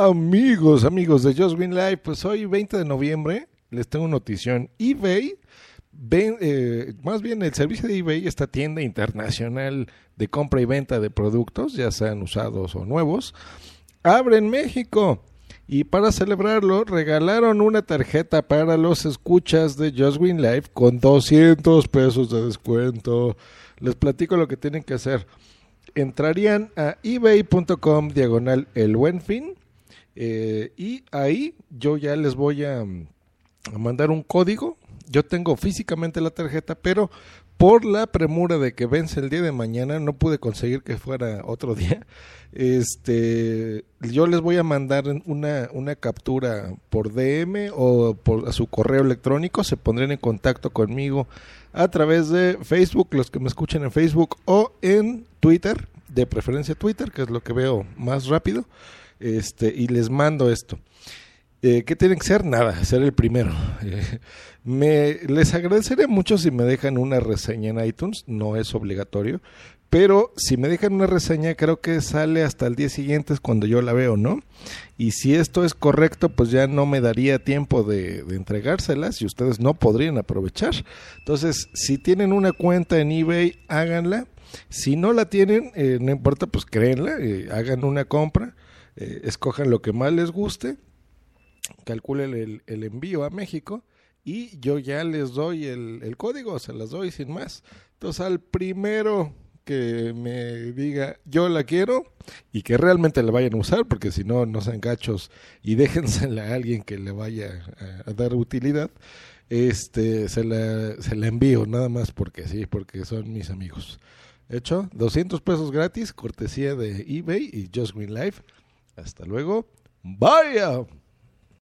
Amigos, amigos de Just Green Live, pues hoy 20 de noviembre les tengo notición. eBay, ven, eh, más bien el servicio de eBay, esta tienda internacional de compra y venta de productos, ya sean usados o nuevos, abre en México. Y para celebrarlo, regalaron una tarjeta para los escuchas de Just Green Live con 200 pesos de descuento. Les platico lo que tienen que hacer. Entrarían a ebay.com diagonal el buen fin eh, y ahí yo ya les voy a, a mandar un código. Yo tengo físicamente la tarjeta, pero por la premura de que vence el día de mañana, no pude conseguir que fuera otro día. Este, yo les voy a mandar una, una captura por DM o por a su correo electrónico. Se pondrían en contacto conmigo a través de Facebook, los que me escuchen en Facebook o en Twitter, de preferencia Twitter, que es lo que veo más rápido este, y les mando esto. Eh, ¿Qué tienen que ser? Nada, ser el primero. Me, les agradeceré mucho si me dejan una reseña en iTunes, no es obligatorio, pero si me dejan una reseña creo que sale hasta el día siguiente es cuando yo la veo, ¿no? Y si esto es correcto, pues ya no me daría tiempo de, de entregárselas y ustedes no podrían aprovechar. Entonces, si tienen una cuenta en eBay, háganla. Si no la tienen, eh, no importa, pues créenla, eh, hagan una compra eh, escojan lo que más les guste, calculen el, envío a México y yo ya les doy el, el, código, se las doy sin más. Entonces al primero que me diga yo la quiero y que realmente la vayan a usar, porque si no, no sean gachos y déjensela a alguien que le vaya a, a dar utilidad, este se la, se la envío nada más porque sí, porque son mis amigos. Hecho, 200 pesos gratis, cortesía de eBay y Just Green Life. Hasta luego. Bye.